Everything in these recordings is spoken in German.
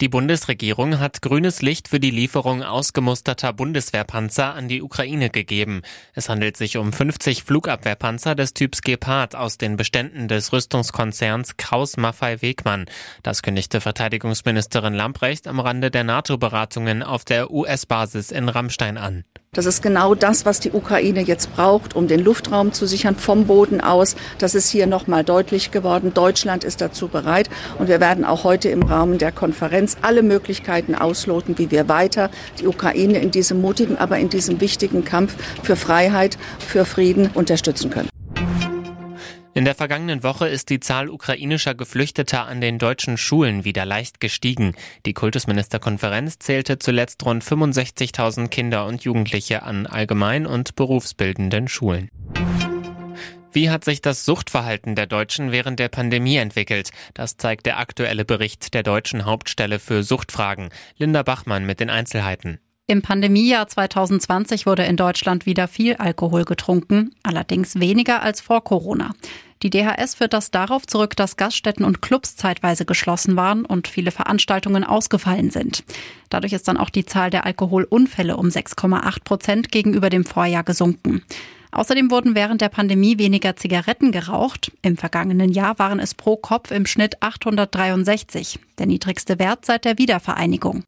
Die Bundesregierung hat grünes Licht für die Lieferung ausgemusterter Bundeswehrpanzer an die Ukraine gegeben. Es handelt sich um 50 Flugabwehrpanzer des Typs Gepard aus den Beständen des Rüstungskonzerns Kraus Maffei Wegmann. Das kündigte Verteidigungsministerin Lamprecht am Rande der NATO-Beratungen auf der US-Basis in Rammstein an. Das ist genau das, was die Ukraine jetzt braucht, um den Luftraum zu sichern vom Boden aus. Das ist hier nochmal deutlich geworden. Deutschland ist dazu bereit und wir werden auch heute im Rahmen der Konferenz alle Möglichkeiten ausloten, wie wir weiter die Ukraine in diesem mutigen, aber in diesem wichtigen Kampf für Freiheit, für Frieden unterstützen können. In der vergangenen Woche ist die Zahl ukrainischer Geflüchteter an den deutschen Schulen wieder leicht gestiegen. Die Kultusministerkonferenz zählte zuletzt rund 65.000 Kinder und Jugendliche an allgemein- und berufsbildenden Schulen. Wie hat sich das Suchtverhalten der Deutschen während der Pandemie entwickelt? Das zeigt der aktuelle Bericht der deutschen Hauptstelle für Suchtfragen. Linda Bachmann mit den Einzelheiten. Im Pandemiejahr 2020 wurde in Deutschland wieder viel Alkohol getrunken, allerdings weniger als vor Corona. Die DHS führt das darauf zurück, dass Gaststätten und Clubs zeitweise geschlossen waren und viele Veranstaltungen ausgefallen sind. Dadurch ist dann auch die Zahl der Alkoholunfälle um 6,8 Prozent gegenüber dem Vorjahr gesunken. Außerdem wurden während der Pandemie weniger Zigaretten geraucht. Im vergangenen Jahr waren es pro Kopf im Schnitt 863, der niedrigste Wert seit der Wiedervereinigung.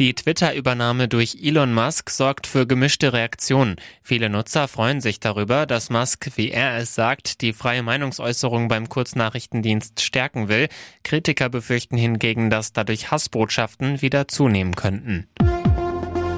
Die Twitter-Übernahme durch Elon Musk sorgt für gemischte Reaktionen. Viele Nutzer freuen sich darüber, dass Musk, wie er es sagt, die freie Meinungsäußerung beim Kurznachrichtendienst stärken will. Kritiker befürchten hingegen, dass dadurch Hassbotschaften wieder zunehmen könnten.